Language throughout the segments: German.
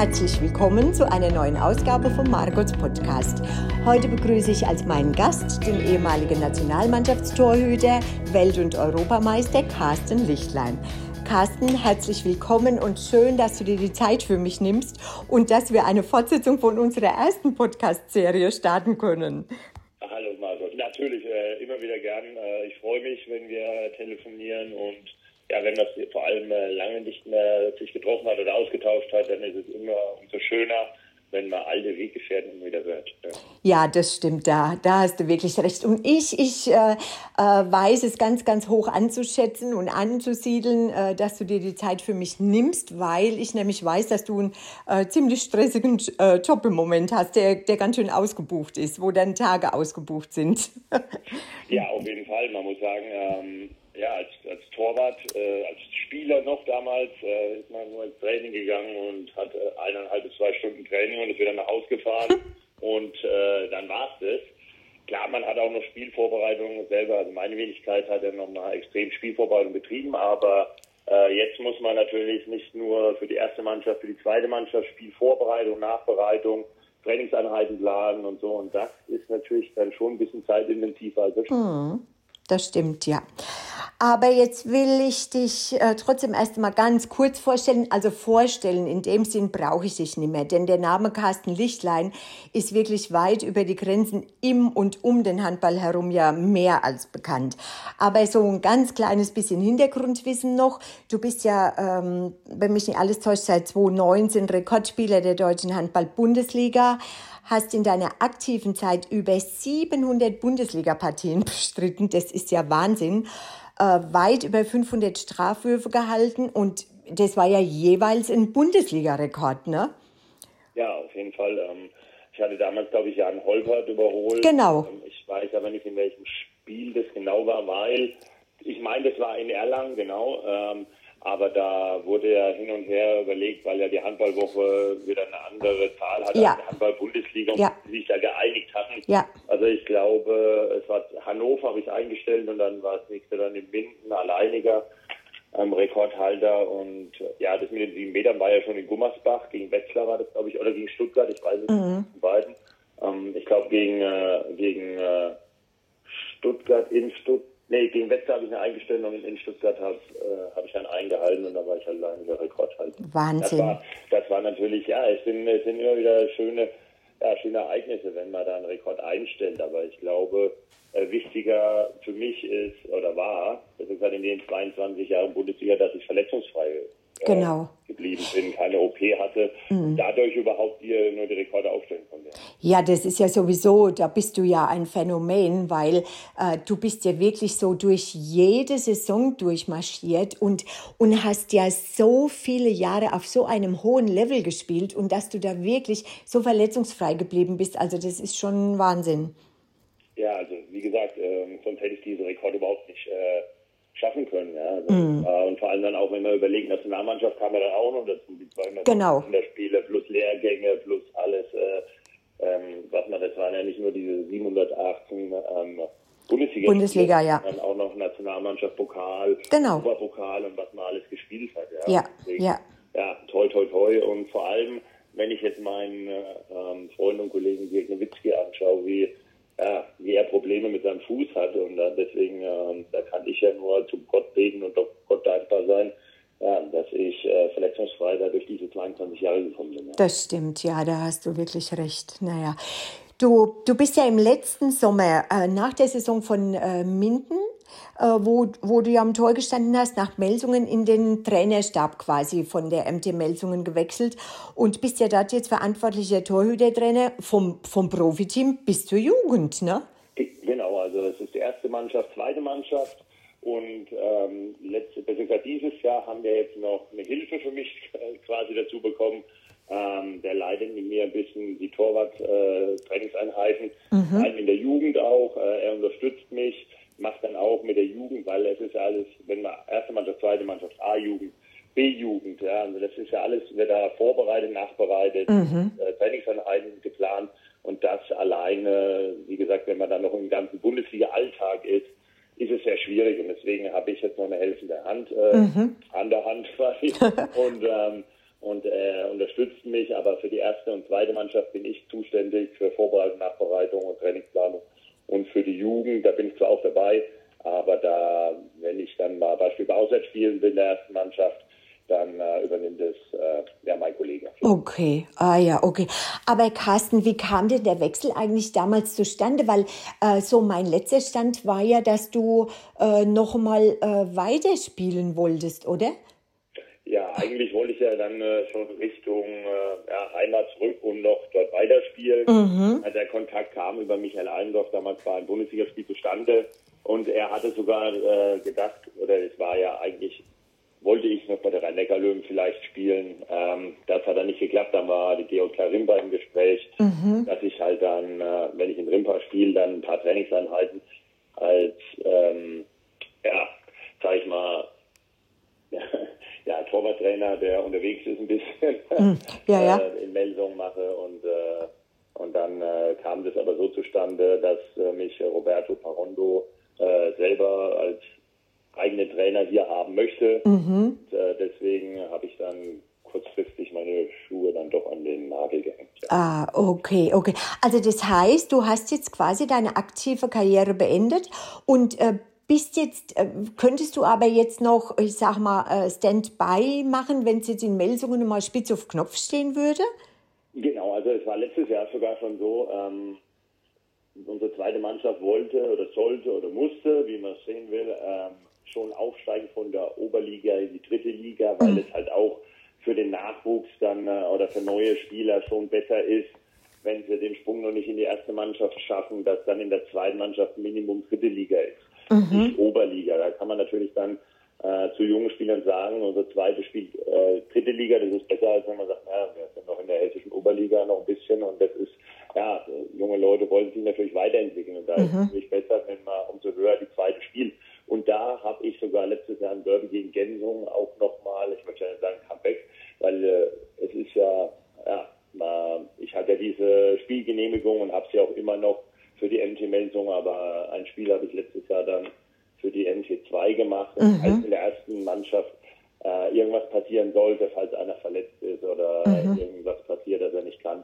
Herzlich willkommen zu einer neuen Ausgabe vom Margots Podcast. Heute begrüße ich als meinen Gast den ehemaligen Nationalmannschaftstorhüter, Welt- und Europameister Carsten Lichtlein. Carsten, herzlich willkommen und schön, dass du dir die Zeit für mich nimmst und dass wir eine Fortsetzung von unserer ersten Podcast-Serie starten können. Hallo Margot, natürlich äh, immer wieder gern. Äh, ich freue mich, wenn wir telefonieren und ja, wenn das vor allem äh, lange nicht mehr sich getroffen hat oder ausgetauscht hat, dann ist es immer umso schöner, wenn man alte Weggefährten wieder hört. Ja. ja, das stimmt, da, da hast du wirklich recht. Und ich, ich äh, äh, weiß es ganz, ganz hoch anzuschätzen und anzusiedeln, äh, dass du dir die Zeit für mich nimmst, weil ich nämlich weiß, dass du einen äh, ziemlich stressigen äh, Job im Moment hast, der, der ganz schön ausgebucht ist, wo dann Tage ausgebucht sind. ja, auf jeden Fall. Man muss sagen, ähm, ja, als Torwart, äh, als Spieler noch damals, äh, ist man nur ins Training gegangen und hat äh, eineinhalb bis zwei Stunden Training und ist wieder nach Hause gefahren. Und äh, dann war es das. Klar, man hat auch noch Spielvorbereitungen selber, also meine Wenigkeit hat ja noch mal extrem Spielvorbereitung betrieben, aber äh, jetzt muss man natürlich nicht nur für die erste Mannschaft, für die zweite Mannschaft Spielvorbereitung, Nachbereitung, Trainingseinheiten planen und so. Und das ist natürlich dann schon ein bisschen zeitintensiver. Als das mhm das stimmt, ja. Aber jetzt will ich dich äh, trotzdem erst mal ganz kurz vorstellen. Also vorstellen, in dem Sinn brauche ich dich nicht mehr, denn der Name Carsten Lichtlein ist wirklich weit über die Grenzen im und um den Handball herum ja mehr als bekannt. Aber so ein ganz kleines bisschen Hintergrundwissen noch. Du bist ja, ähm, wenn mich nicht alles täuscht, seit 2019 Rekordspieler der deutschen Handball-Bundesliga hast in deiner aktiven Zeit über 700 Bundesliga-Partien bestritten. Das ist ja Wahnsinn. Äh, weit über 500 Strafwürfe gehalten und das war ja jeweils ein Bundesliga-Rekord, ne? Ja, auf jeden Fall. Ähm, ich hatte damals, glaube ich, Jan Holpert überholt. Genau. Ähm, ich weiß aber nicht, in welchem Spiel das genau war, weil ich meine, das war in Erlangen, genau. Ähm, aber da wurde ja hin und her überlegt, weil ja die Handballwoche wieder eine andere Zahl hatte ja. als die Handball-Bundesliga ja. und sich da geeinigt hatten. Ja. Also ich glaube, es war Hannover habe ich eingestellt und dann war das nächste dann in Minden, alleiniger ähm, Rekordhalter. Und ja, das mit den sieben Metern war ja schon in Gummersbach, gegen Wetzlar war das, glaube ich, oder gegen Stuttgart, ich weiß es mhm. nicht, beiden. Ähm, ich glaube gegen, äh, gegen äh, Stuttgart in Stuttgart Nee, gegen Wetzlar habe ich eine eingestellt und in Stuttgart habe äh, hab ich dann eingehalten und da war ich halt alleine der Rekordhalter. Wahnsinn. Das war, das war natürlich, ja, es sind, es sind immer wieder schöne, ja, schöne Ereignisse, wenn man da einen Rekord einstellt. Aber ich glaube, äh, wichtiger für mich ist oder war, das ist halt in den 22 Jahren Bundesliga, dass ich verletzungsfrei genau. geblieben bin, keine OP hatte, mhm. dadurch überhaupt hier nur die Rekorde aufstellen konnte. Ja, das ist ja sowieso, da bist du ja ein Phänomen, weil äh, du bist ja wirklich so durch jede Saison durchmarschiert und, und hast ja so viele Jahre auf so einem hohen Level gespielt und dass du da wirklich so verletzungsfrei geblieben bist, also das ist schon Wahnsinn. Ja, also wie gesagt, äh, sonst hätte ich diese Rekorde überhaupt nicht äh, schaffen können. Ja. Also, mhm. äh, und vor allem dann auch, wenn man überlegt, Nationalmannschaft kam ja dann auch noch dazu, die 200 genau. Spiele plus Lehrgänge plus alles, äh, ähm, was man, das waren ja nicht nur diese 718 ähm, Bundesliga, Bundesliga ja. sondern auch noch Nationalmannschaft, Pokal, genau. Superpokal und was man alles gespielt hat. Ja, ja. Deswegen, ja. ja toi, toi, toi. Und vor allem, wenn ich jetzt meinen äh, ähm, Freund und Kollegen Dirk Nowitzki anschaue, wie ja, wie er Probleme mit seinem Fuß hat. Und äh, deswegen, äh, da kann ich ja nur zum Gott beten und Gott dankbar sein, ja, dass ich äh, verletzungsfrei da durch diese 22 Jahre gekommen bin. Ja. Das stimmt, ja, da hast du wirklich recht. Naja, du, du bist ja im letzten Sommer äh, nach der Saison von äh, Minden äh, wo, wo du ja am Tor gestanden hast, nach Melsungen in den Trainerstab quasi von der MT Melsungen gewechselt und bist ja dort jetzt verantwortlicher Torhütertrainer vom, vom Profiteam bis zur Jugend, ne? Genau, also es ist die erste Mannschaft, zweite Mannschaft. Und ähm, letzte, beziehungsweise dieses Jahr haben wir jetzt noch eine Hilfe für mich quasi dazu bekommen. Ähm, der leitet mit mir ein bisschen die Torwart-Trainingseinheiten, äh, mhm. in der Jugend auch. Äh, er unterstützt mich macht dann auch mit der Jugend, weil es ist ja alles, wenn man erste Mannschaft, zweite Mannschaft, A-Jugend, B-Jugend, ja, also das ist ja alles, wird da vorbereitet, nachbereitet, mhm. äh, Trainingseinheiten geplant und das alleine, wie gesagt, wenn man dann noch im ganzen Bundesliga-Alltag ist, ist es sehr schwierig und deswegen habe ich jetzt noch eine helfende Hand äh, mhm. an der Hand quasi und ähm, und äh, unterstützt mich, aber für die erste und zweite Mannschaft bin ich zuständig für Vorbereitung, Nachbereitung und Trainingsplanung. Und für die Jugend, da bin ich zwar auch dabei, aber da, wenn ich dann mal beispielsweise auswärts spielen bin in der ersten Mannschaft, dann äh, übernimmt es äh, ja mein Kollege. Okay, ah ja, okay. Aber Carsten, wie kam denn der Wechsel eigentlich damals zustande? Weil äh, so mein letzter Stand war ja, dass du äh, noch mal äh, weiterspielen wolltest, oder? Ja, eigentlich wollte ich ja dann äh, schon Richtung äh, ja, Heimat zurück und noch dort weiterspielen. Mhm. Also der Kontakt kam über Michael Allendorf, damals war ein Bundesligaspiel zustande. Und er hatte sogar äh, gedacht, oder es war ja eigentlich wollte ich noch bei der Rhein-Neckar-Löwen vielleicht spielen. Ähm, das hat dann nicht geklappt. Dann war die DOK Rimpa im Gespräch, mhm. dass ich halt dann, äh, wenn ich in Rimpa spiele, dann ein paar Trainingseinheiten als, ähm, ja, sag ich mal, ja, Torwarttrainer, der unterwegs ist ein bisschen, mhm. ja, ja. Äh, in Melsung mache und äh, und dann äh, kam das aber so zustande, dass mich Roberto Parondo selber als eigene Trainer hier haben möchte. Mhm. Und, deswegen habe ich dann kurzfristig meine Schuhe dann doch an den Nagel gehängt. Ja. Ah, okay, okay. Also das heißt, du hast jetzt quasi deine aktive Karriere beendet und äh, bist jetzt, äh, könntest du aber jetzt noch, ich sag mal, äh, Standby machen, wenn es jetzt in Melsungen mal spitz auf Knopf stehen würde? Genau, also es war letztes Jahr sogar schon so, ähm, unsere zweite Mannschaft wollte oder sollte oder musste, wie man es sehen will, ähm, schon aufsteigen von der Oberliga in die dritte Liga, weil mhm. es halt auch für den Nachwuchs dann äh, oder für neue Spieler schon besser ist, wenn sie den Sprung noch nicht in die erste Mannschaft schaffen, dass dann in der zweiten Mannschaft Minimum dritte Liga ist, mhm. nicht Oberliga. Da kann man natürlich dann äh, zu jungen Spielern sagen, unser zweites Spiel äh, dritte Liga, das ist besser, als wenn man sagt, naja, wir sind noch in der hessischen Oberliga noch ein bisschen und das ist, ja, junge Leute wollen sich natürlich weiterentwickeln und da mhm. ist es natürlich besser, wenn man umso höher die zweite spielt. Und da habe ich sogar letztes Jahr ein Derby gegen Gensung auch nochmal, ich möchte ja nicht sagen Comeback, weil äh, es ist ja, ja, ich hatte ja diese Spielgenehmigung und habe sie auch immer noch für die MT Melsung, aber ein Spiel habe ich letztes Jahr dann für die MT2 gemacht. Mhm. in der ersten Mannschaft äh, irgendwas passieren sollte, falls einer verletzt ist oder mhm. irgendwas passiert, dass er nicht kann,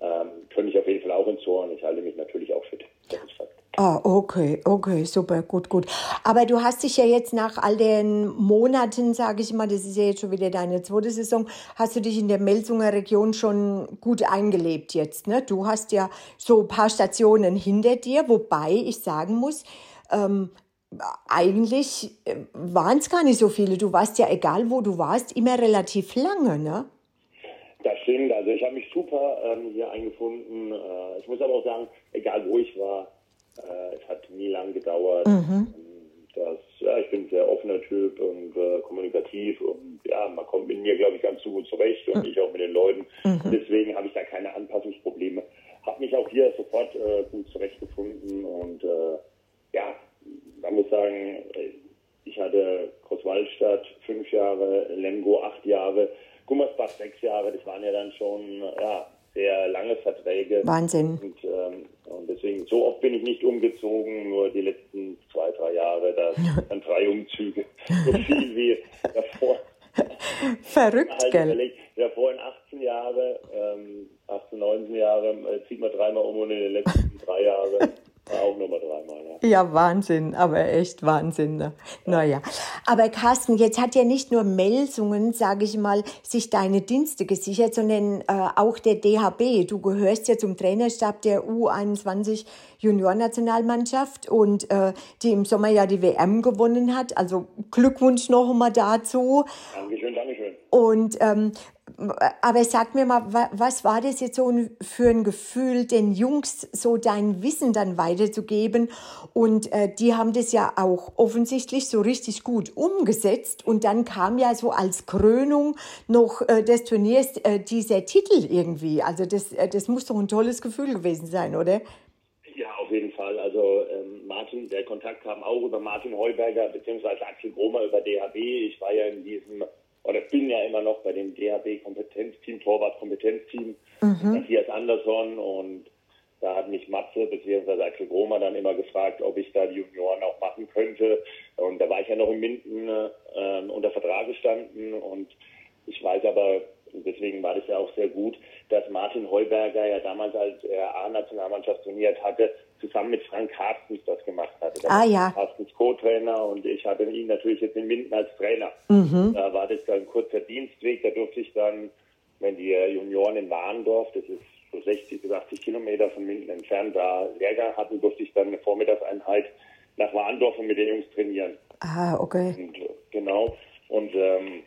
ähm, könnte ich auf jeden Fall auch und ich halte mich natürlich auch fit. Das ist Fakt. Ah, okay, okay, super, gut, gut. Aber du hast dich ja jetzt nach all den Monaten, sage ich mal, das ist ja jetzt schon wieder deine zweite Saison, hast du dich in der Melsunger Region schon gut eingelebt jetzt, ne? Du hast ja so ein paar Stationen hinter dir, wobei ich sagen muss, ähm, eigentlich äh, waren es gar nicht so viele. Du warst ja, egal wo du warst, immer relativ lange, ne? Das stimmt. Also ich habe mich super ähm, hier eingefunden. Äh, ich muss aber auch sagen, egal wo ich war, äh, es hat nie lang gedauert. Mhm. Das, ja, ich bin ein sehr offener Typ und äh, kommunikativ und ja, man kommt mit mir, glaube ich, ganz so gut zurecht und mhm. ich auch mit den Leuten. Mhm. Deswegen habe ich da keine Anpassungsprobleme. Habe mich auch hier sofort äh, gut zurechtgefunden und äh, ja, man muss sagen, ich hatte Großwaldstadt fünf Jahre, Lemgo acht Jahre, Gummersbach sechs Jahre. Das waren ja dann schon ja, sehr lange Verträge. Wahnsinn. Und, ähm, und deswegen, so oft bin ich nicht umgezogen, nur die letzten zwei, drei Jahre, da dann drei Umzüge. So viel wie davor. Verrückt, halt gell? Davor in 18 Jahre, ähm, 18, 19 Jahre, äh, zieht man dreimal um und in den letzten drei Jahren auch nochmal dreimal, ja. Ja, Wahnsinn, aber echt Wahnsinn. Ne? Naja. Aber Carsten, jetzt hat ja nicht nur Melsungen, sage ich mal, sich deine Dienste gesichert, sondern äh, auch der DHB. Du gehörst ja zum Trainerstab der U21 Juniornationalmannschaft und äh, die im Sommer ja die WM gewonnen hat. Also Glückwunsch noch einmal dazu. Dankeschön, Dankeschön. Und ähm, aber sag mir mal, was war das jetzt so für ein Gefühl, den Jungs so dein Wissen dann weiterzugeben? Und äh, die haben das ja auch offensichtlich so richtig gut umgesetzt. Und dann kam ja so als Krönung noch äh, des Turniers äh, dieser Titel irgendwie. Also das, äh, das muss doch ein tolles Gefühl gewesen sein, oder? Ja, auf jeden Fall. Also ähm, Martin, der Kontakt kam auch über Martin Heuberger beziehungsweise Axel Gromer über DHB. Ich war ja in diesem oder bin ja immer noch bei dem DHB-Kompetenzteam, Torwart-Kompetenzteam, mhm. Matthias Andersson und da hat mich Matze bzw. Axel Gromer dann immer gefragt, ob ich da die Junioren auch machen könnte. Und da war ich ja noch in Minden äh, unter Vertrag gestanden und ich weiß aber, deswegen war das ja auch sehr gut, dass Martin Heuberger ja damals, als er A-Nationalmannschaft trainiert hatte, zusammen mit Frank Carstens das gemacht hatte. Da ah ja. Carstens Co-Trainer und ich hatte ihn natürlich jetzt in Minden als Trainer. Mhm. Da war das dann ein kurzer Dienstweg, da durfte ich dann, wenn die Junioren in Warndorf, das ist so 60 bis 80 Kilometer von Minden entfernt, da Lehrgang hatten, durfte ich dann eine Vormittagseinheit nach Warndorf und mit den Jungs trainieren. Ah, okay. Und, genau. Und ähm,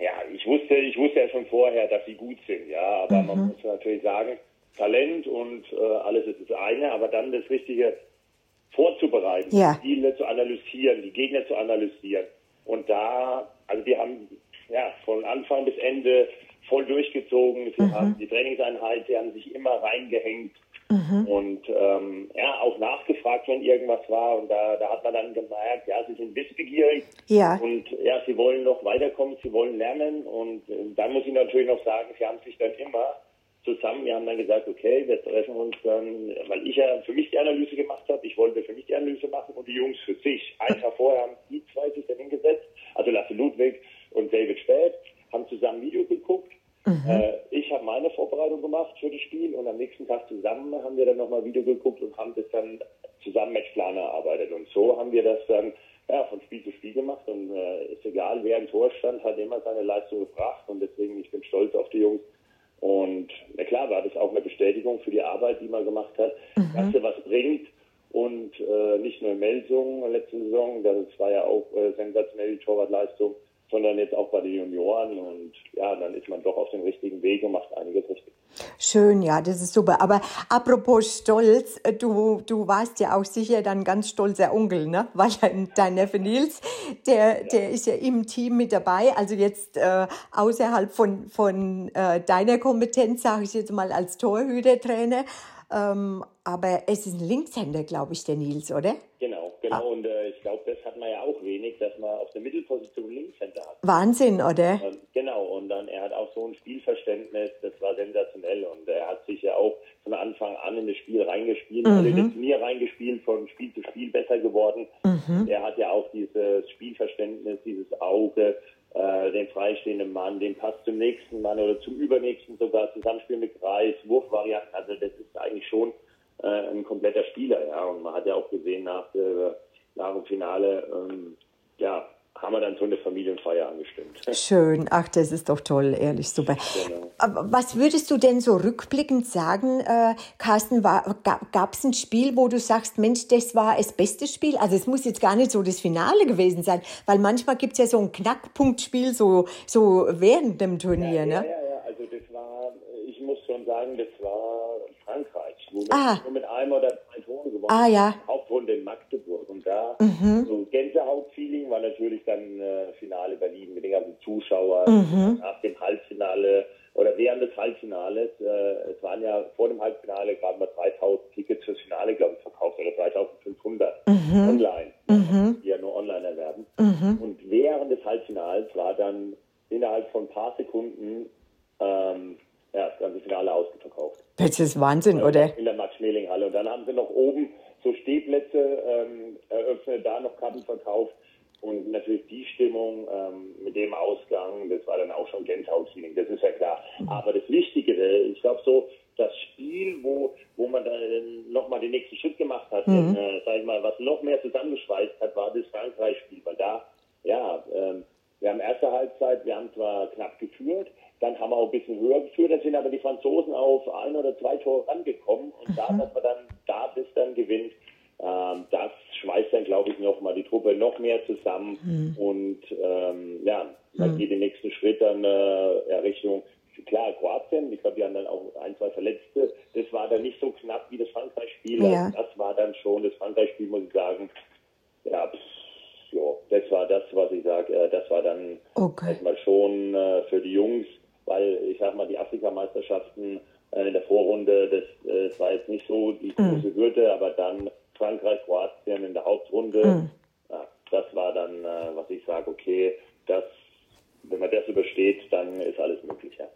ja, ich wusste, ich wusste ja schon vorher, dass sie gut sind, ja, aber mhm. man muss natürlich sagen, Talent und äh, alles ist das eine, aber dann das Richtige vorzubereiten, ja. die Spiele zu analysieren, die Gegner zu analysieren. Und da, also die haben ja von Anfang bis Ende voll durchgezogen. Sie mhm. haben die Trainingseinheit, sie haben sich immer reingehängt mhm. und ähm, ja, auch nachgefragt, wenn irgendwas war. Und da, da hat man dann gemerkt, ja, sie sind wissbegierig ja. und ja, sie wollen noch weiterkommen, sie wollen lernen. Und äh, dann muss ich natürlich noch sagen, sie haben sich dann immer zusammen, wir haben dann gesagt, okay, wir treffen uns dann, weil ich ja für mich die Analyse gemacht habe, ich wollte für mich die Analyse machen und die Jungs für sich. Ein Tag vorher haben die zwei sich dann hingesetzt, also Lasse Ludwig und David Späth, haben zusammen Video geguckt Mhm. Äh, ich habe meine Vorbereitung gemacht für das Spiel und am nächsten Tag zusammen haben wir dann nochmal Video geguckt und haben das dann zusammen Matchplan erarbeitet. Und so haben wir das dann ja, von Spiel zu Spiel gemacht und äh, ist egal, wer im Tor stand, hat immer seine Leistung gebracht und deswegen, ich bin stolz auf die Jungs. Und na klar war das auch eine Bestätigung für die Arbeit, die man gemacht hat, mhm. dass sie was bringt und äh, nicht nur in Melsungen letzte Saison, das war ja auch äh, sensationell die Torwartleistung, sondern jetzt auch bei den Junioren. Und ja, dann ist man doch auf dem richtigen Weg und macht einiges richtig. Schön, ja, das ist super. Aber apropos Stolz, äh, du, du warst ja auch sicher dann ganz stolzer Onkel, ne? Weil dein Neffe Nils, der, ja. der ist ja im Team mit dabei. Also jetzt äh, außerhalb von, von äh, deiner Kompetenz, sage ich jetzt mal als Torhütertrainer. Ähm, aber es ist ein Linkshänder, glaube ich, der Nils, oder? Genau, genau. Ah. Und äh, ich glaube, das hat man ja auch wenig, dass man auf der Mittelposition Linkshänder hat. Wahnsinn, oder? Ähm, genau. Und dann er hat auch so ein Spielverständnis, das war sensationell. Und er hat sich ja auch von Anfang an in das Spiel reingespielt, mhm. also in das Turnier reingespielt, von Spiel zu Spiel besser geworden. Mhm. Er hat ja auch dieses Spielverständnis, dieses Auge, äh, den freistehenden Mann, den Pass zum nächsten Mann oder zum übernächsten sogar, Zusammenspiel mit Kreis, Wurfvarianten. Also das ist eigentlich schon äh, ein kompletter Spieler, ja. Und man hat ja auch gesehen nach, äh, nach dem Finale, ähm, wir dann so eine Familienfeier angestimmt. Schön, ach, das ist doch toll, ehrlich, super. Genau. Was würdest du denn so rückblickend sagen, äh, Carsten, gab es ein Spiel, wo du sagst, Mensch, das war das beste Spiel? Also es muss jetzt gar nicht so das Finale gewesen sein, weil manchmal gibt es ja so ein Knackpunktspiel so, so während dem Turnier, ja, ne? Ja, ja, ja, also das war, ich muss schon sagen, das war Frankreich, wo ah. wir nur mit einem oder zwei Toren gewonnen ah, ja. Hauptrunde in Magdeburg. Und da mhm. so natürlich dann äh, Finale Berlin mit den ganzen Zuschauern. Mhm. Nach dem Halbfinale oder während des Halbfinales, äh, es waren ja vor dem Halbfinale gerade mal 3000 Tickets fürs Finale, glaube ich, verkauft oder 3500 mhm. online, mhm. die ja nur online erwerben. Mhm. Und während des Halbfinals war dann innerhalb von ein paar Sekunden ähm, ja, das ganze Finale ausverkauft. Das ist Wahnsinn, oder? In der Max-Schmeling-Halle. Und dann haben sie noch oben so Stehplätze ähm, eröffnet, da noch Karten verkauft. Und natürlich die Stimmung ähm, mit dem Ausgang, das war dann auch schon Gänsehaut-Feeling, das ist ja klar. Mhm. Aber das Wichtigere, ich glaube so, das Spiel, wo, wo man dann nochmal den nächsten Schritt gemacht hat, mhm. äh, sag ich mal, was noch mehr zusammengeschweißt hat, war das Frankreich-Spiel. Weil da, ja, ähm, wir haben erste Halbzeit, wir haben zwar knapp geführt, dann haben wir auch ein bisschen höher geführt, dann sind aber die Franzosen auf ein oder zwei Tore rangekommen und mhm. da, dass man dann da bis dann gewinnt, ähm, das schweißt dann, glaube ich, nochmal die Truppe noch mehr zusammen mhm. und ähm, ja, man mhm. geht den nächsten Schritt dann äh, Richtung klar, Kroatien, ich glaube, die haben dann auch ein, zwei Verletzte. Das war dann nicht so knapp wie das Frankreich-Spiel. Ja. Das war dann schon, das Frankreich-Spiel, muss ich sagen, ja, pff, ja, das war das, was ich sage, äh, das war dann okay. erstmal schon äh, für die Jungs weil ich sag mal, die Afrikameisterschaften äh, in der Vorrunde, das, äh, das war jetzt nicht so die mhm. große Hürde, aber dann Frankreich, Kroatien in der Hauptrunde, mhm. ja, das war dann, äh, was ich sage, okay, das, wenn man das übersteht, dann ist alles möglich. Ja.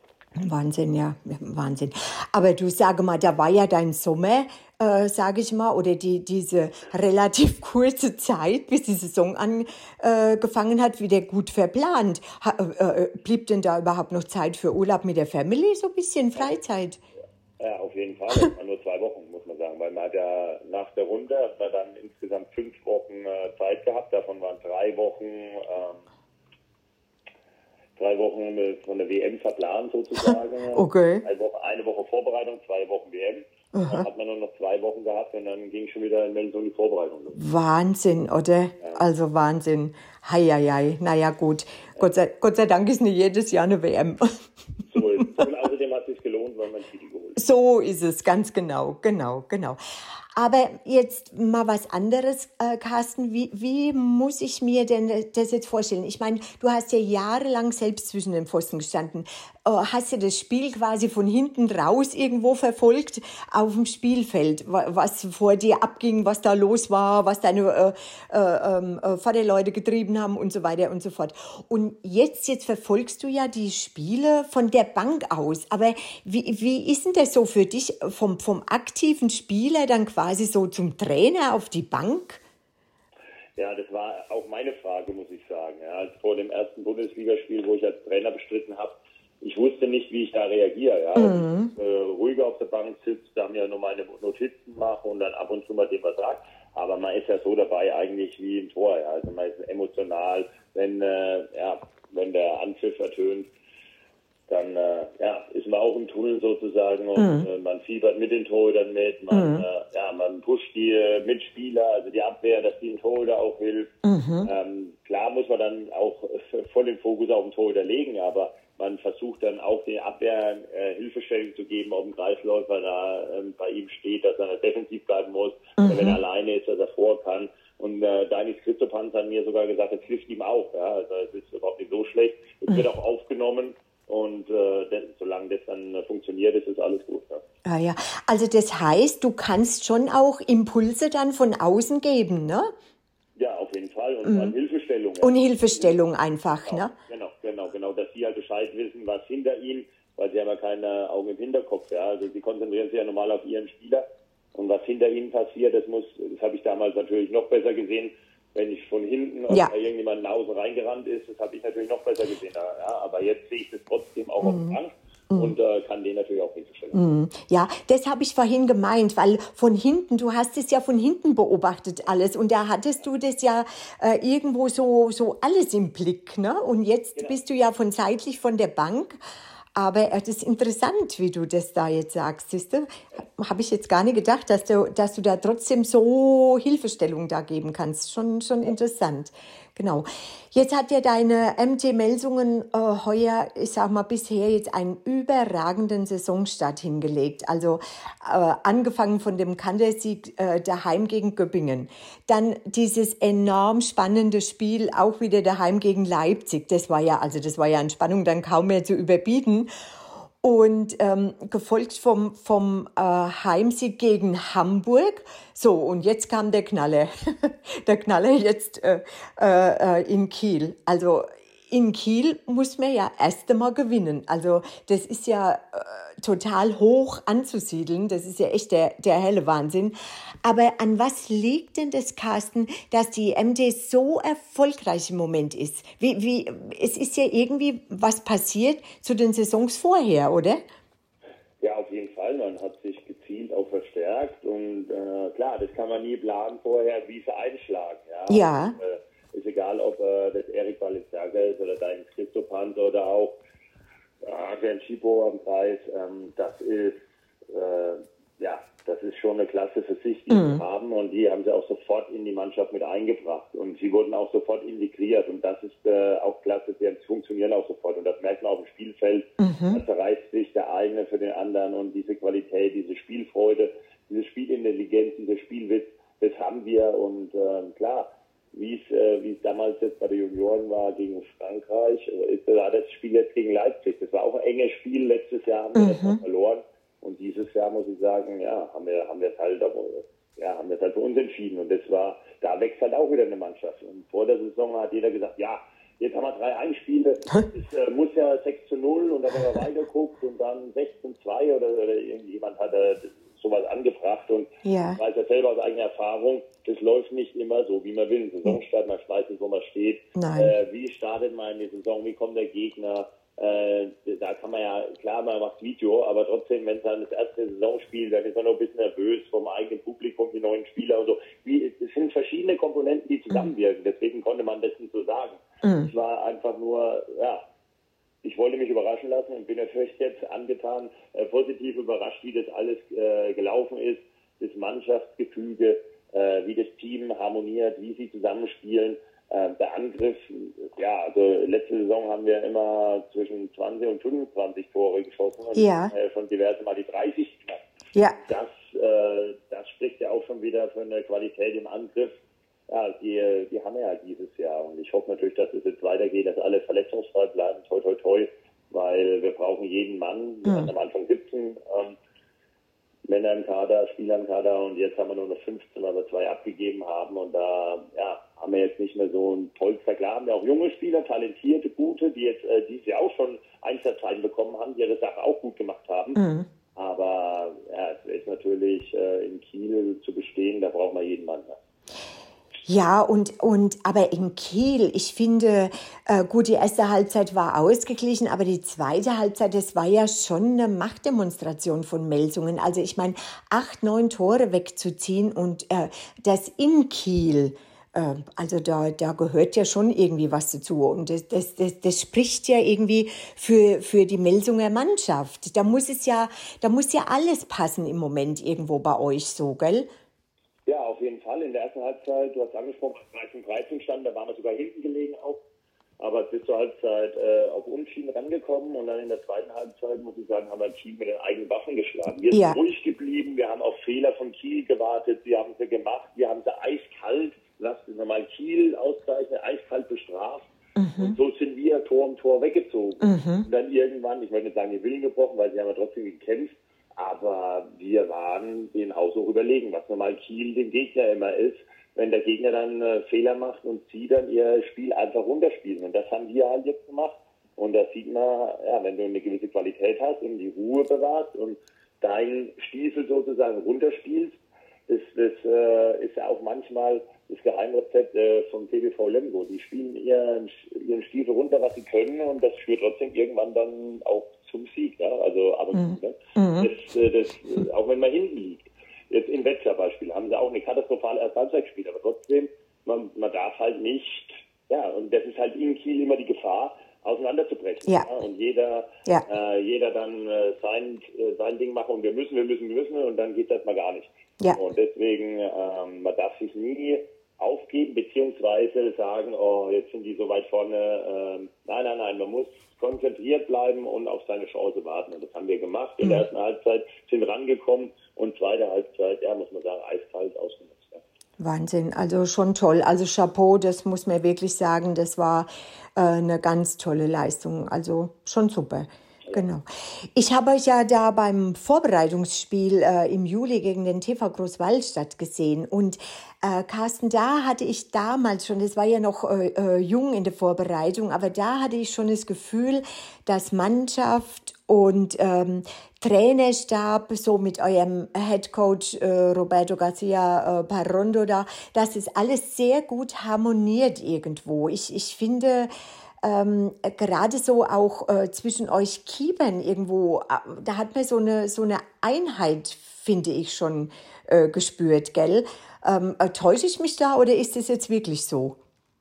Wahnsinn, ja, Wahnsinn. Aber du sage mal, da war ja dein Sommer äh, sage ich mal, oder die, diese relativ kurze Zeit, bis die Saison angefangen äh, hat, wieder gut verplant. Ha, äh, äh, blieb denn da überhaupt noch Zeit für Urlaub mit der Family, so ein bisschen Freizeit? Ja, auf jeden Fall. Das waren nur zwei Wochen, muss man sagen, weil man hat ja nach der Runde hat man dann insgesamt fünf Wochen äh, Zeit gehabt. Davon waren drei Wochen ähm, drei Wochen von der WM verplant sozusagen. okay. Eine Woche, eine Woche Vorbereitung, zwei Wochen WM. Aha. Dann hat man nur noch zwei Wochen gehabt und dann ging schon wieder in Melsung die Vorbereitung los. Wahnsinn, oder? Ja. Also Wahnsinn. Heieiei. Naja, gut. Ja. Gott, sei, Gott sei Dank ist nicht jedes Jahr eine WM. So ist es. Und außerdem hat es sich gelohnt, weil man Titel geholt hat. So ist es, ganz genau, genau, genau. Aber jetzt mal was anderes, äh, Carsten. Wie, wie muss ich mir denn das jetzt vorstellen? Ich meine, du hast ja jahrelang selbst zwischen den Pfosten gestanden. Äh, hast du das Spiel quasi von hinten raus irgendwo verfolgt auf dem Spielfeld, was vor dir abging, was da los war, was deine äh, äh, ähm, äh, Vaterleute getrieben haben und so weiter und so fort. Und jetzt, jetzt verfolgst du ja die Spiele von der Bank aus. Aber wie, wie ist denn das so für dich vom, vom aktiven Spieler dann quasi so zum Trainer auf die Bank? Ja, das war auch meine Frage, muss ich sagen. Ja, als vor dem ersten Bundesligaspiel, wo ich als Trainer bestritten habe, ich wusste nicht, wie ich da reagiere. Ja. Mhm. Ich, äh, ruhiger auf der Bank sitzt, da mir nur meine Notizen mache und dann ab und zu mal dem was sagt. Aber man ist ja so dabei eigentlich wie im Tor. Ja. Also man ist emotional, wenn, äh, ja, wenn der Anpfiff ertönt dann äh, ja, ist man auch im Tunnel sozusagen und mhm. äh, man fiebert mit den Torhütern mit, man, mhm. äh, ja, man pusht die äh, Mitspieler, also die Abwehr, dass die den Torhüter auch hilft. Mhm. Ähm, klar muss man dann auch voll den Fokus auf den Torhüter legen, aber man versucht dann auch den Abwehr äh, Hilfestellung zu geben, ob ein Kreisläufer da ähm, bei ihm steht, dass er defensiv bleiben muss, mhm. wenn er alleine ist, dass er vor kann. Und äh, Dainis Christopanz hat mir sogar gesagt, es hilft ihm auch. Ja? Also es ist überhaupt nicht so schlecht. Es mhm. wird auch aufgenommen. Und äh, denn, solange das dann funktioniert, ist es alles gut. Ja. Ah ja, also das heißt, du kannst schon auch Impulse dann von außen geben, ne? Ja, auf jeden Fall. Und mhm. Hilfestellung. Und Hilfestellung einfach, genau, ne? Genau, genau, dass sie halt Bescheid wissen, was hinter ihnen, weil sie haben ja keine Augen im Hinterkopf. Ja? Also sie konzentrieren sich ja normal auf ihren Spieler. Und was hinter ihnen passiert, das muss, das habe ich damals natürlich noch besser gesehen, wenn ich von hinten ja. oder irgendjemand nach außen reingerannt ist, das habe ich natürlich noch besser gesehen. Ja, aber jetzt sehe ich das trotzdem auch mhm. auf dem mhm. Und äh, kann den natürlich auch Hilfe stellen. Mhm. Ja, das habe ich vorhin gemeint, weil von hinten, du hast es ja von hinten beobachtet alles und da hattest du das ja äh, irgendwo so, so alles im Blick. Ne? Und jetzt genau. bist du ja von seitlich von der Bank. Aber es ist interessant, wie du das da jetzt sagst, siehst du? Habe ich jetzt gar nicht gedacht, dass du, dass du da trotzdem so Hilfestellung da geben kannst. Schon, schon interessant. Genau. Jetzt hat ja deine MT Melsungen äh, heuer, ich sag mal, bisher jetzt einen überragenden Saisonstart hingelegt. Also äh, angefangen von dem Kantersieg äh, daheim gegen Göppingen. Dann dieses enorm spannende Spiel auch wieder daheim gegen Leipzig. Das war ja, also das war ja an Spannung dann kaum mehr zu überbieten und ähm, gefolgt vom, vom äh, Heimsieg gegen Hamburg. So, und jetzt kam der Knaller. der Knaller jetzt äh, äh, in Kiel. Also in Kiel muss man ja erst einmal gewinnen. Also das ist ja äh, total hoch anzusiedeln. Das ist ja echt der, der helle Wahnsinn. Aber an was liegt denn das, Carsten, dass die MD so erfolgreich im Moment ist? Wie, wie, es ist ja irgendwie was passiert zu den Saisons vorher, oder? Ja, auf jeden Fall. Man hat sich gezielt auch verstärkt. Und äh, klar, das kann man nie planen vorher, wie sie einschlagen. Ja. ja. Und, äh, ist egal, ob äh, das Erik Balenciaga ist oder dein Christopant oder auch Adrian Schipo am Kreis. Ähm, das ist äh, ja, das ist schon eine Klasse für sich, die mhm. sie haben und die haben sie auch sofort in die Mannschaft mit eingebracht und sie wurden auch sofort integriert und das ist äh, auch klasse, sie funktionieren auch sofort und das merkt man auf dem Spielfeld, mhm. da zerreißt sich der eine für den anderen und diese Qualität, diese Spielfreude, diese Spielintelligenz, dieser Spielwitz, das haben wir und äh, klar, wie es, äh, wie es damals jetzt bei den Junioren war gegen Frankreich, ist da das Spiel jetzt gegen Leipzig. Das war auch ein enges Spiel. Letztes Jahr haben wir mhm. das verloren. Und dieses Jahr muss ich sagen, ja, haben wir, haben wir es halt, ja, haben wir es halt für uns entschieden. Und das war, da wächst halt auch wieder eine Mannschaft. Und vor der Saison hat jeder gesagt, ja, jetzt haben wir drei Einspiele, es äh, muss ja 6 zu 0 und dann haben wir weitergeguckt und dann 6 zu 2 oder, oder irgendjemand hat äh, sowas angebracht und ja. ich weiß ja selber aus eigener Erfahrung, das läuft nicht immer so, wie man will. Saisonstart, man weiß nicht, wo man steht. Äh, wie startet man in die Saison, wie kommt der Gegner? Äh, da kann man ja, klar, man macht Video, aber trotzdem, wenn es dann das erste Saisonspiel, dann ist man noch ein bisschen nervös vom eigenen Publikum, die neuen Spieler und so. Wie, es sind verschiedene Komponenten, die zusammenwirken. Deswegen konnte man das nicht so sagen. Mhm. Es war einfach nur, ja, ich wollte mich überraschen lassen und bin natürlich jetzt angetan, äh, positiv überrascht, wie das alles äh, gelaufen ist, das Mannschaftsgefüge, äh, wie das Team harmoniert, wie sie zusammenspielen. Äh, der Angriff, ja, also letzte Saison haben wir immer zwischen 20 und 25 Tore geschossen und ja. äh, schon diverse Mal die 30 gemacht. Ja. Das, äh, das spricht ja auch schon wieder für eine Qualität im Angriff ja, die, die haben wir ja dieses Jahr. Und ich hoffe natürlich, dass es jetzt weitergeht, dass alle verletzungsfrei bleiben. Toi, toi, toi. Weil wir brauchen jeden Mann. Wir mhm. hatten am Anfang 17 ähm, Männer im Kader, Spieler im Kader. Und jetzt haben wir nur noch 15, weil wir zwei abgegeben haben. Und da, ja, haben wir jetzt nicht mehr so ein Polster. Klar haben wir auch junge Spieler, talentierte, gute, die jetzt äh, dieses Jahr auch schon Einsatzzeiten bekommen haben, die ja das Sache auch gut gemacht haben. Mhm. Aber ja, es ist natürlich äh, in Kiel zu bestehen, da braucht man jeden Mann. Ne? Ja, und, und aber in Kiel, ich finde, äh, gut, die erste Halbzeit war ausgeglichen, aber die zweite Halbzeit, das war ja schon eine Machtdemonstration von Melsungen. Also ich meine, acht, neun Tore wegzuziehen und äh, das in Kiel, also da, da gehört ja schon irgendwie was dazu. Und das, das, das, das spricht ja irgendwie für, für die Melsunger Mannschaft. Da muss es ja, da muss ja alles passen im Moment irgendwo bei euch so, gell? Ja, auf jeden Fall. In der ersten Halbzeit, du hast angesprochen, 13 13 stand, da waren wir sogar hinten gelegen auch. Aber bis zur Halbzeit äh, auf Unschieden rangekommen und dann in der zweiten Halbzeit, muss ich sagen, haben wir Kiel mit den eigenen Waffen geschlagen. Wir ja. sind ruhig geblieben, wir haben auf Fehler von Kiel gewartet, sie haben sie gemacht, wir haben sie eiskalt, lasst uns nochmal Kiel auszeichnen, eiskalt bestraft. Mhm. Und so sind wir Tor um Tor weggezogen. Mhm. Und dann irgendwann, ich möchte nicht sagen, die Willen gebrochen, weil sie haben ja trotzdem gekämpft, aber wir waren den Haus auch überlegen, was normal Kiel dem Gegner immer ist, wenn der Gegner dann äh, Fehler macht und sie dann ihr Spiel einfach runterspielen. Und das haben wir halt jetzt gemacht. Und da sieht man, ja, wenn du eine gewisse Qualität hast und die Ruhe bewahrst und deinen Stiefel sozusagen runterspielst, das, das äh, ist ja auch manchmal das Geheimrezept äh, vom TBV Lemgo. Die spielen ihren, ihren Stiefel runter, was sie können, und das führt trotzdem irgendwann dann auch zum Sieg. Ja? Also ab und mhm. zu. Ne? Mhm. Das, äh, das, auch wenn man hinten liegt. Jetzt in Wetzlar Beispiel haben sie auch eine katastrophale Ersthalbzeit gespielt, aber trotzdem, man, man darf halt nicht, ja, und das ist halt in Kiel immer die Gefahr, auseinanderzubrechen. Ja. ja. Und jeder, ja. äh, jeder dann äh, sein, äh, sein Ding machen und wir müssen, wir müssen, wir müssen und dann geht das mal gar nicht. Ja. Und deswegen, ähm, man darf sich nie aufgeben, beziehungsweise sagen, oh, jetzt sind die so weit vorne. Ähm, nein, nein, nein, man muss konzentriert bleiben und auf seine Chance warten. Und das haben wir gemacht. In der mhm. ersten Halbzeit sind rangekommen und zweite Halbzeit, ja, muss man sagen, eiskalt ausgenutzt. Ja. Wahnsinn, also schon toll. Also Chapeau, das muss man wirklich sagen, das war äh, eine ganz tolle Leistung. Also schon super. Genau. Ich habe euch ja da beim Vorbereitungsspiel äh, im Juli gegen den TV Großwaldstadt gesehen. Und äh, Carsten, da hatte ich damals schon, das war ja noch äh, äh, jung in der Vorbereitung, aber da hatte ich schon das Gefühl, dass Mannschaft und ähm, Trainerstab, so mit eurem Headcoach äh, Roberto Garcia äh, Parrondo da, dass es alles sehr gut harmoniert irgendwo. Ich, ich finde, ähm, gerade so auch äh, zwischen euch Kiebern irgendwo, äh, da hat man so eine, so eine Einheit, finde ich, schon äh, gespürt, gell? Ähm, äh, täusche ich mich da oder ist das jetzt wirklich so?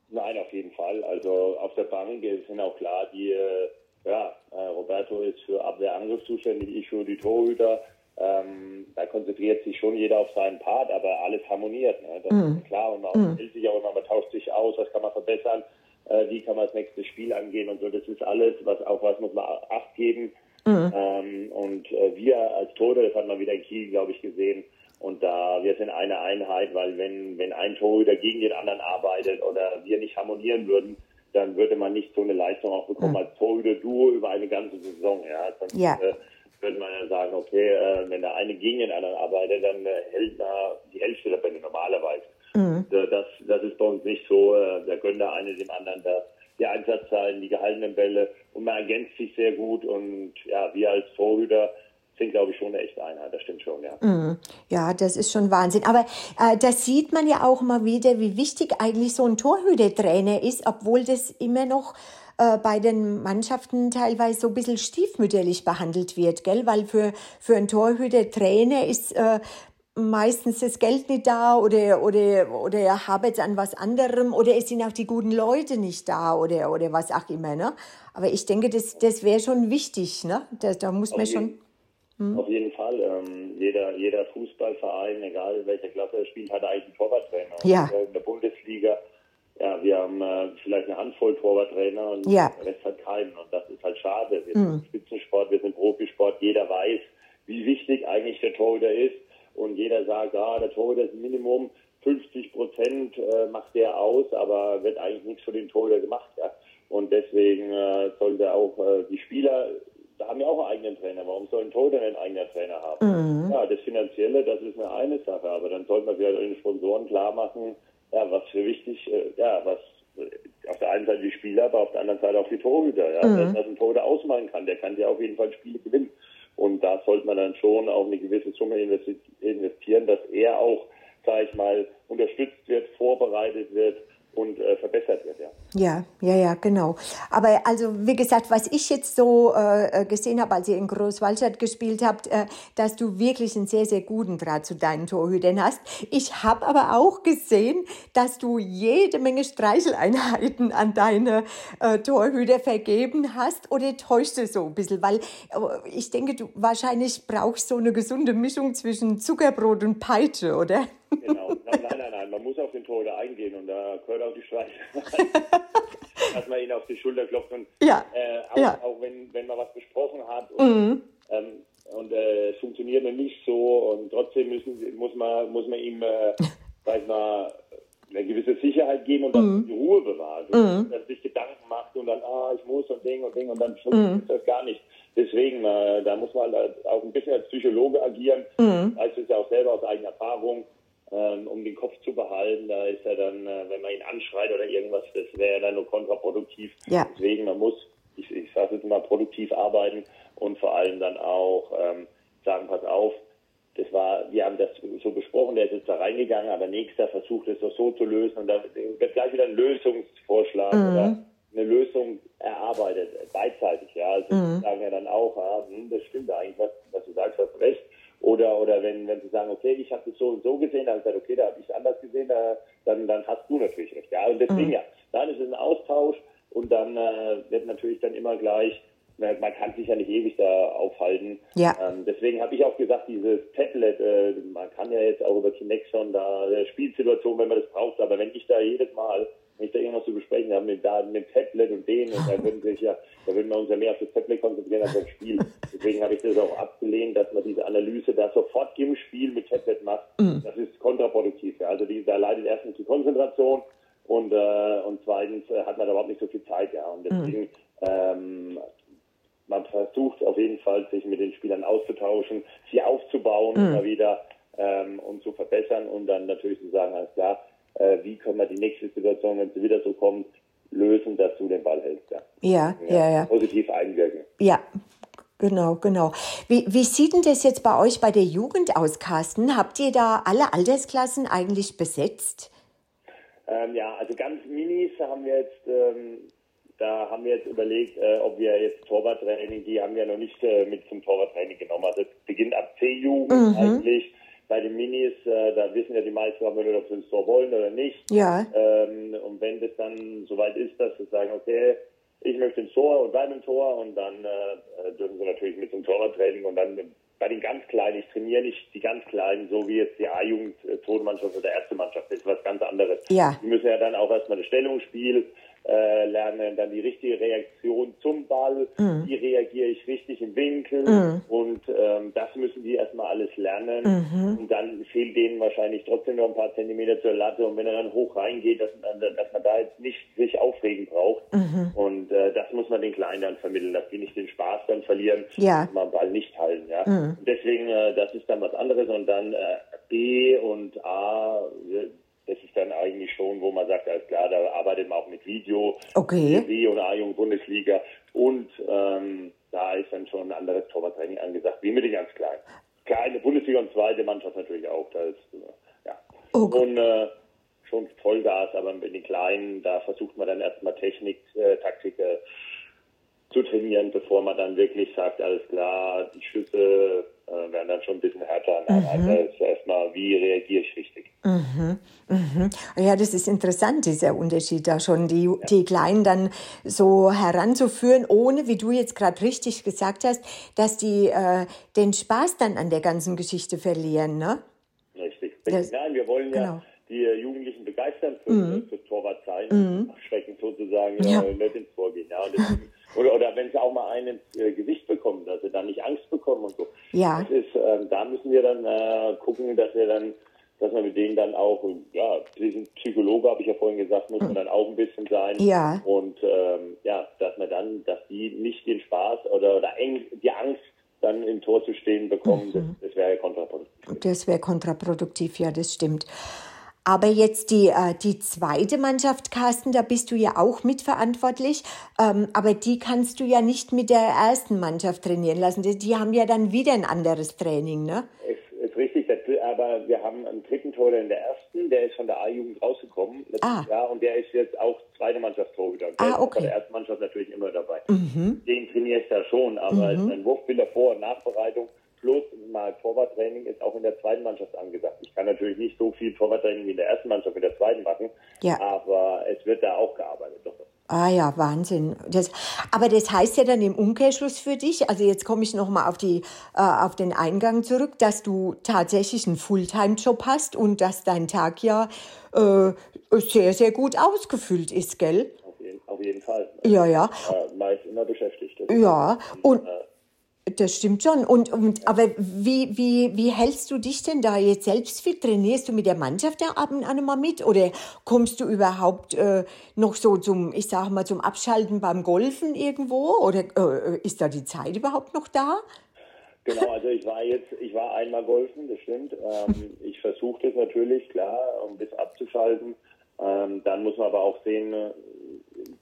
Nein, auf jeden Fall. Also auf der Bank sind auch klar, die, äh, ja, äh, Roberto ist für Abwehrangriff zuständig, ich für die Torhüter. Ähm, da konzentriert sich schon jeder auf seinen Part, aber alles harmoniert. Ne? Das mm. ist klar und man mm. hält sich auch immer, man tauscht sich aus, was kann man verbessern äh, wie kann man das nächste Spiel angehen und so. Das ist alles, was auf was muss man Acht geben. Mhm. Ähm, und äh, wir als Tode, das hat man wieder in Kiel, glaube ich, gesehen. Und da wir sind eine Einheit, weil wenn, wenn ein Torhüter gegen den anderen arbeitet oder wir nicht harmonieren würden, dann würde man nicht so eine Leistung auch bekommen mhm. als Torhüter-Duo über eine ganze Saison. Ja, Sonst, ja. Äh, würde man ja sagen, okay, äh, wenn der eine gegen den anderen arbeitet, dann äh, hält er die Hälfte der Bälle normalerweise. Mhm. Das, das ist bei uns nicht so. Äh, da gönnt der eine dem anderen da die Einsatzzeiten, die gehaltenen Bälle und man ergänzt sich sehr gut und ja, wir als Torhüter sind, glaube ich, schon eine echte Einheit. Das stimmt schon, ja. Mm, ja, das ist schon Wahnsinn. Aber äh, das sieht man ja auch mal wieder, wie wichtig eigentlich so ein Torhütertrainer ist, obwohl das immer noch äh, bei den Mannschaften teilweise so ein bisschen stiefmütterlich behandelt wird, gell? Weil für, für einen Torhüter-Trainer ist äh, meistens das Geld nicht da oder, oder, oder er habet an was anderem oder es sind auch die guten Leute nicht da oder, oder was auch immer, ne? Aber ich denke, das, das wäre schon wichtig, ne? Da, da muss man schon. Hm? Auf jeden Fall. Ähm, jeder, jeder Fußballverein, egal welcher Klasse er spielt, hat eigentlich einen Torwarttrainer. Ja. In der Bundesliga ja, wir haben äh, vielleicht eine Handvoll Torwarttrainer und ja. der Rest hat keinen. Und das ist halt schade. Wir mhm. sind Spitzensport, wir sind Profisport. Jeder weiß, wie wichtig eigentlich der Torhüter ist. Und jeder sagt, ah, der Torhüter ist Minimum 50 Prozent äh, macht der aus, aber wird eigentlich nichts für den Torhüter gemacht. Ja? Und deswegen äh, sollte auch äh, die Spieler, da haben ja auch einen eigenen Trainer. Warum soll ein Torhüter einen eigenen Trainer haben? Mhm. Ja, das Finanzielle, das ist eine eine Sache, aber dann sollte man wieder den Sponsoren klar machen, ja, was für wichtig, äh, ja, was äh, auf der einen Seite die Spieler, aber auf der anderen Seite auch die Torhüter. Ja. Mhm. Dass ein Torhüter ausmalen kann, der kann ja auf jeden Fall Spiele gewinnen. Und da sollte man dann schon auch eine gewisse Summe investieren, dass er auch, sage ich mal, unterstützt wird, vorbereitet wird und äh, verbessert wird, ja. Ja, ja, ja, genau. Aber also wie gesagt, was ich jetzt so äh, äh, gesehen habe, als ihr in Großwaldstadt gespielt habt, äh, dass du wirklich einen sehr, sehr guten Draht zu deinen Torhütern hast. Ich habe aber auch gesehen, dass du jede Menge Streicheleinheiten an deine äh, Torhüter vergeben hast. Oder täuscht es so ein bisschen? Weil äh, ich denke, du wahrscheinlich brauchst so eine gesunde Mischung zwischen Zuckerbrot und Peitsche, oder? Genau. Nein, nein, nein, nein. Man muss auf den Torhüter eingehen und da gehört auch die Streiche. Dass man ihn auf die Schulter klopft und ja. Äh, auch, ja. auch wenn, wenn man was besprochen hat und, mhm. ähm, und äh, es funktioniert noch nicht so und trotzdem müssen, muss man muss man ihm äh, sag ich mal, eine gewisse Sicherheit geben und dann mhm. die Ruhe bewahren. Mhm. Dass sich Gedanken macht und dann, ah, ich muss und Ding und Ding und dann funktioniert mhm. das gar nicht. Deswegen, äh, da muss man halt auch ein bisschen als Psychologe agieren. Mhm. Heißt es ja auch selber aus eigener Erfahrung ähm, um den Kopf zu behalten. Da ist er dann, äh, wenn man ihn anschreit oder irgendwas, das wäre dann nur kontraproduktiv. Ja. Deswegen, man muss, ich, ich sage jetzt mal, produktiv arbeiten und vor allem dann auch ähm, sagen, pass auf, das war, wir haben das so besprochen, der ist jetzt da reingegangen, aber nächster versucht es doch so zu lösen und da wird gleich wieder ein Lösungsvorschlag mhm. oder eine Lösung erarbeitet, beidseitig, ja. Also mhm. sagen ja dann auch, ah, hm, das stimmt eigentlich, was, was du sagst, hast recht. Oder, oder wenn, wenn sie sagen, okay, ich habe das so und so gesehen, dann sagt okay, da habe ich es anders gesehen, da, dann, dann hast du natürlich recht. Ja, und deswegen mhm. ja, dann ist es ein Austausch und dann äh, wird natürlich dann immer gleich, man kann sich ja nicht ewig da aufhalten. Ja. Ähm, deswegen habe ich auch gesagt, dieses Tablet, äh, man kann ja jetzt auch über Kinect schon da äh, Spielsituation, wenn man das braucht, aber wenn ich da jedes Mal ich da irgendwas zu besprechen habe mit, da, mit Tablet und den, und da würden sich ja, da würden wir uns ja mehr auf das Tablet konzentrieren als aufs Spiel. Deswegen habe ich das auch abgelehnt, dass man diese Analyse da sofort im Spiel mit Tablet macht. Mhm. Das ist kontraproduktiv. Ja. Also die, da leidet erstens die Konzentration und, äh, und zweitens äh, hat man da überhaupt nicht so viel Zeit, ja. Und deswegen, mhm. ähm, man versucht auf jeden Fall, sich mit den Spielern auszutauschen, sie aufzubauen mhm. immer wieder ähm, und zu verbessern und dann natürlich zu sagen, alles klar, äh, wie können wir die nächste Situation, wenn sie wieder so kommt, lösen, dass du den Ball hältst. Ja, ja, ja. ja. Positiv einwirken. Ja. Genau, genau. Wie, wie sieht denn das jetzt bei euch bei der Jugend aus, Carsten? Habt ihr da alle Altersklassen eigentlich besetzt? Ähm, ja, also ganz Minis haben wir jetzt, ähm, da haben wir jetzt überlegt, äh, ob wir jetzt Torwarttraining, die haben wir noch nicht äh, mit zum Torwarttraining genommen. Also es beginnt ab C-Jugend mhm. eigentlich bei den Minis, äh, da wissen ja die meisten, ob sie ins Tor wollen oder nicht. Ja. Ähm, und wenn das dann soweit ist, dass sie sagen, okay, ich möchte ins Tor und bleibe im Tor und dann äh, dürfen sie natürlich mit zum Torwarttraining und dann bei den ganz Kleinen, ich trainiere nicht die ganz Kleinen, so wie jetzt die A-Jugend, äh, Tonmannschaft oder erste Mannschaft, das ist was ganz anderes. Ja. Die müssen ja dann auch erstmal das Stellungsspiel äh, lernen, dann die richtige Reaktion zum Ball, mhm. wie reagiere ich richtig im Winkel mhm. und ähm, das müssen die erstmal alles lernen mhm. und dann fehlt denen wahrscheinlich trotzdem noch ein paar Zentimeter zur Latte und wenn er dann hoch reingeht, dass, dass man da jetzt nicht sich aufregen braucht mhm. und äh, das muss man den Kleinen dann vermitteln, dass die nicht den Spaß dann verlieren, ja. man Ball nicht halten. Ja? Mhm. Deswegen, äh, das ist dann was anderes und dann äh, B und A, das ist dann eigentlich schon, wo man sagt, alles klar, da arbeitet man auch mit Video, okay. B und A-Jugend Bundesliga und ähm, da ist dann schon ein anderes Torwarttraining angesagt, wie mit den ganz Kleinen. Kleine Bundesliga und zweite Mannschaft natürlich auch. Da ist, ja. Okay. Und äh, schon Vollgas, aber mit den Kleinen, da versucht man dann erstmal Technik, äh, Taktik äh, zu trainieren, bevor man dann wirklich sagt, alles klar, die Schüsse äh, werden dann schon ein bisschen härter. Mhm. Also erstmal, wie reagiere ich richtig? Mhm. Mhm. Ja, das ist interessant, dieser Unterschied da schon, die, ja. die Kleinen dann so heranzuführen, ohne, wie du jetzt gerade richtig gesagt hast, dass die äh, den Spaß dann an der ganzen Geschichte verlieren, ne? Richtig. Das, Nein, wir wollen genau. ja die Jugendlichen begeistern für, mhm. fürs Torwart sein, mhm. abschreckend sozusagen, ja. nicht ins Vorgehen. Ja, und deswegen oder, oder wenn sie auch mal einen ins äh, Gesicht bekommen, dass sie dann nicht Angst bekommen und so. Ja. Das ist, äh, da müssen wir dann äh, gucken, dass wir dann, dass man mit denen dann auch, ja, diesen Psychologe habe ich ja vorhin gesagt, muss man dann auch ein bisschen sein. Ja. Und ähm, ja, dass man dann, dass die nicht den Spaß oder, oder eng, die Angst dann im Tor zu stehen bekommen, mhm. das, das wäre kontraproduktiv. Das wäre kontraproduktiv, ja, das stimmt. Aber jetzt die, äh, die zweite Mannschaft, Carsten, da bist du ja auch mitverantwortlich. Ähm, aber die kannst du ja nicht mit der ersten Mannschaft trainieren lassen. Die, die haben ja dann wieder ein anderes Training, ne? Ist, ist richtig, aber wir haben einen dritten Torhüter in der ersten, der ist von der A-Jugend rausgekommen letztes ah. Jahr und der ist jetzt auch zweite Mannschaftstorhüter. Der ah, okay. ist bei der ersten Mannschaft natürlich immer dabei. Mhm. Den trainiere ich da schon, aber mhm. ein Wurfbilder Vor- und Nachbereitung plus mal Torwarttraining ist auch in der zweiten Mannschaft angesagt. Ich kann natürlich nicht so viel Torwarttraining wie in der ersten Mannschaft mit der zweiten machen, ja. aber es wird da auch gearbeitet. Doch. Ah ja, Wahnsinn. Das, aber das heißt ja dann im Umkehrschluss für dich, also jetzt komme ich nochmal auf, äh, auf den Eingang zurück, dass du tatsächlich einen Fulltime-Job hast und dass dein Tag ja äh, sehr, sehr gut ausgefüllt ist, gell? Auf jeden, auf jeden Fall. Ja, ja. Äh, meist immer beschäftigt. Ja, und, und äh, das stimmt schon. Und, und aber wie, wie, wie hältst du dich denn da jetzt selbst fit? Trainierst du mit der Mannschaft ja ab und an mal mit? Oder kommst du überhaupt äh, noch so zum, ich sag mal, zum Abschalten beim Golfen irgendwo? Oder äh, ist da die Zeit überhaupt noch da? Genau, also ich war jetzt, ich war einmal golfen, das stimmt. Ähm, ich versuche das natürlich, klar, um das abzuschalten. Ähm, dann muss man aber auch sehen,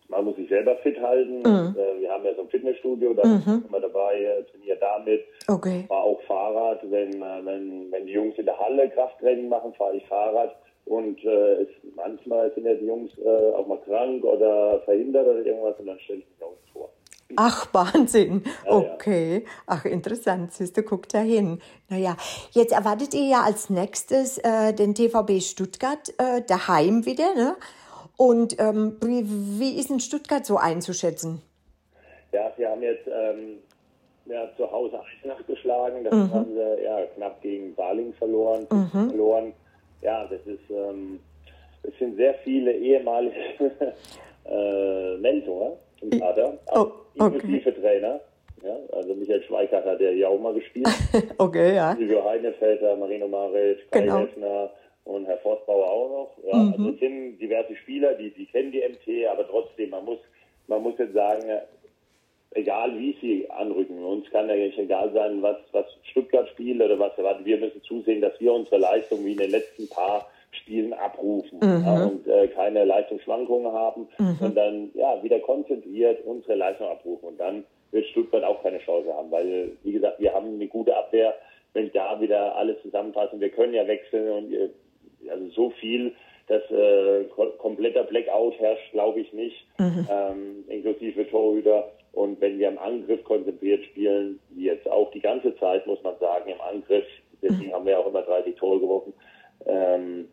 man muss sich selber fit halten. Mhm. Äh, wir haben ja so ein Fitnessstudio, da mhm. sind wir dabei, äh, trainiere damit. Okay. Fahre auch Fahrrad. Wenn, äh, wenn, wenn die Jungs in der Halle Krafttraining machen, fahre ich Fahrrad. Und äh, es, manchmal sind ja die Jungs äh, auch mal krank oder verhindert oder irgendwas und dann stelle ich mich auch vor. Ach, Wahnsinn. Ja, okay. Ja. Ach, interessant. Siehst du, guck da hin. Naja, jetzt erwartet ihr ja als nächstes äh, den TVB Stuttgart äh, daheim wieder, ne? Und ähm, wie, wie ist in Stuttgart so einzuschätzen? Ja, sie haben jetzt ähm, ja, zu Hause Eisenach geschlagen. Das mhm. haben sie ja, knapp gegen Baling verloren. Mhm. verloren. Ja, das ist, ähm, es sind sehr viele ehemalige äh, Mentor im Kader, oh, inklusive okay. Trainer. Ja, also Michael Schweikart hat ja hier auch mal gespielt. okay, ja. Silvio Heinefelder, Marino Maric, Kai genau. Heffner, und Herr Forstbauer auch noch. Ja, mhm. Also es sind diverse Spieler, die, die kennen die MT, aber trotzdem, man muss, man muss jetzt sagen, egal wie sie anrücken, uns kann ja nicht egal sein, was, was Stuttgart spielt oder was erwartet. Wir müssen zusehen, dass wir unsere Leistung wie in den letzten paar Spielen abrufen mhm. ja, und äh, keine Leistungsschwankungen haben, mhm. sondern ja, wieder konzentriert unsere Leistung abrufen. Und dann wird Stuttgart auch keine Chance haben, weil, wie gesagt, wir haben eine gute Abwehr. Wenn da wieder alles zusammenpasst und wir können ja wechseln und äh, also so viel, dass äh, kompletter Blackout herrscht, glaube ich nicht, mhm. ähm, inklusive Torhüter. Und wenn wir im Angriff konzentriert spielen, wie jetzt auch die ganze Zeit, muss man sagen, im Angriff, deswegen mhm. haben wir auch immer 30 Tore geworfen, ähm,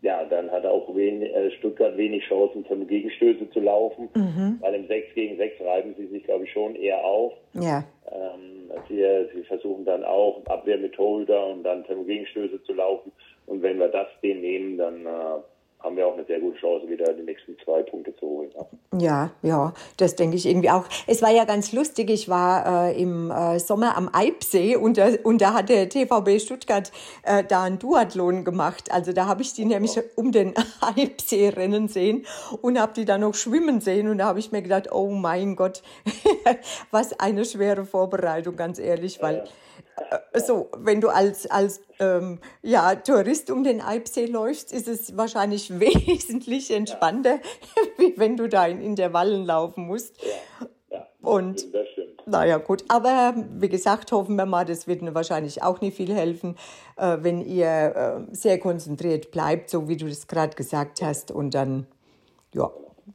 ja, dann hat auch wen, äh, Stuttgart wenig Chancen, zum Gegenstöße zu laufen, mhm. weil im 6 gegen 6 reiben sie sich, glaube ich, schon eher auf. Ja. Ähm, sie, sie versuchen dann auch Abwehr mit Torhüter und dann zum Gegenstöße zu laufen. Und wenn wir das den nehmen, dann äh, haben wir auch eine sehr gute Chance, wieder die nächsten zwei Punkte zu holen. Ja, ja, das denke ich irgendwie auch. Es war ja ganz lustig, ich war äh, im äh, Sommer am Eibsee und, da, und da hat der TVB Stuttgart äh, da einen Duathlon gemacht. Also da habe ich die nämlich um den Eibsee rennen sehen und habe die dann noch schwimmen sehen und da habe ich mir gedacht, oh mein Gott, was eine schwere Vorbereitung, ganz ehrlich, weil... Ja so, wenn du als, als ähm, ja, Tourist um den Eibsee läufst, ist es wahrscheinlich wesentlich entspannter, ja. wie wenn du da in Intervallen laufen musst. Ja, ja und das stimmt. naja, gut. Aber wie gesagt, hoffen wir mal, das wird wahrscheinlich auch nicht viel helfen, äh, wenn ihr äh, sehr konzentriert bleibt, so wie du das gerade gesagt hast. Und dann, ja,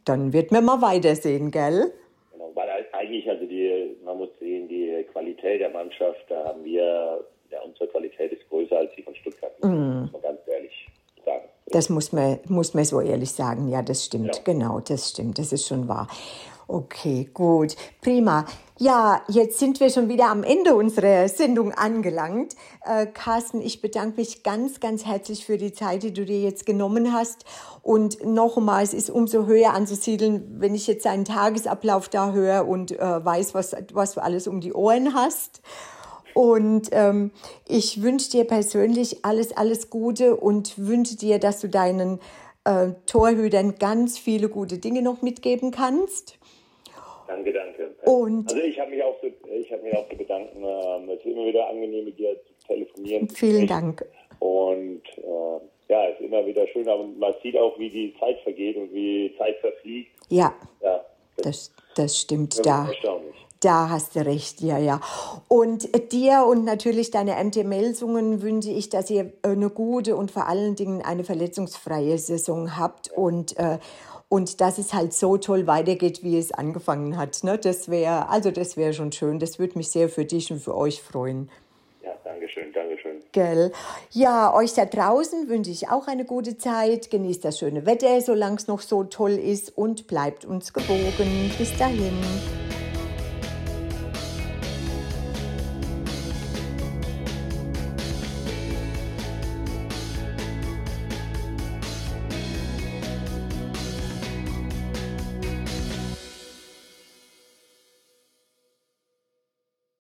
dann wird man mal weitersehen, gell? Genau, weil eigentlich, also die, man muss sehen, die Qualität der Mannschaft, da haben wir, ja, unsere Qualität ist größer als die von Stuttgart. Mm. Muss man ganz ehrlich sagen. Das muss man, muss man so ehrlich sagen. Ja, das stimmt. Ja. Genau, das stimmt. Das ist schon wahr. Okay, gut. Prima. Ja, jetzt sind wir schon wieder am Ende unserer Sendung angelangt. Äh, Carsten, ich bedanke mich ganz, ganz herzlich für die Zeit, die du dir jetzt genommen hast. Und nochmal, es ist umso höher anzusiedeln, wenn ich jetzt einen Tagesablauf da höre und äh, weiß, was, was du alles um die Ohren hast. Und ähm, ich wünsche dir persönlich alles, alles Gute und wünsche dir, dass du deinen äh, Torhütern ganz viele gute Dinge noch mitgeben kannst. Danke, danke. Und also ich habe mich auch so, ich habe mich auch zu bedanken. Ähm, es ist immer wieder angenehm, mit dir zu telefonieren. Vielen Dank. Und äh, ja, es ist immer wieder schön, aber man sieht auch, wie die Zeit vergeht und wie Zeit verfliegt. Ja. ja das, das, das stimmt da. Erstaunlich. Da hast du recht, ja, ja. Und dir und natürlich deine MT-Melsungen wünsche ich, dass ihr eine gute und vor allen Dingen eine verletzungsfreie Saison habt und äh, und dass es halt so toll weitergeht, wie es angefangen hat. Ne? Das wäre, also das wäre schon schön. Das würde mich sehr für dich und für euch freuen. Ja, danke schön, danke schön. Gell. Ja, euch da draußen wünsche ich auch eine gute Zeit. Genießt das schöne Wetter, solange es noch so toll ist und bleibt uns gewogen. Bis dahin.